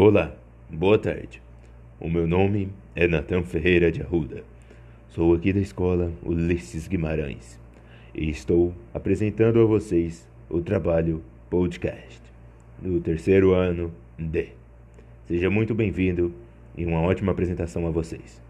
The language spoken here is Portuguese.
Olá, boa tarde. O meu nome é Natan Ferreira de Arruda. Sou aqui da escola Ulisses Guimarães e estou apresentando a vocês o trabalho podcast do terceiro ano D. Seja muito bem-vindo e uma ótima apresentação a vocês.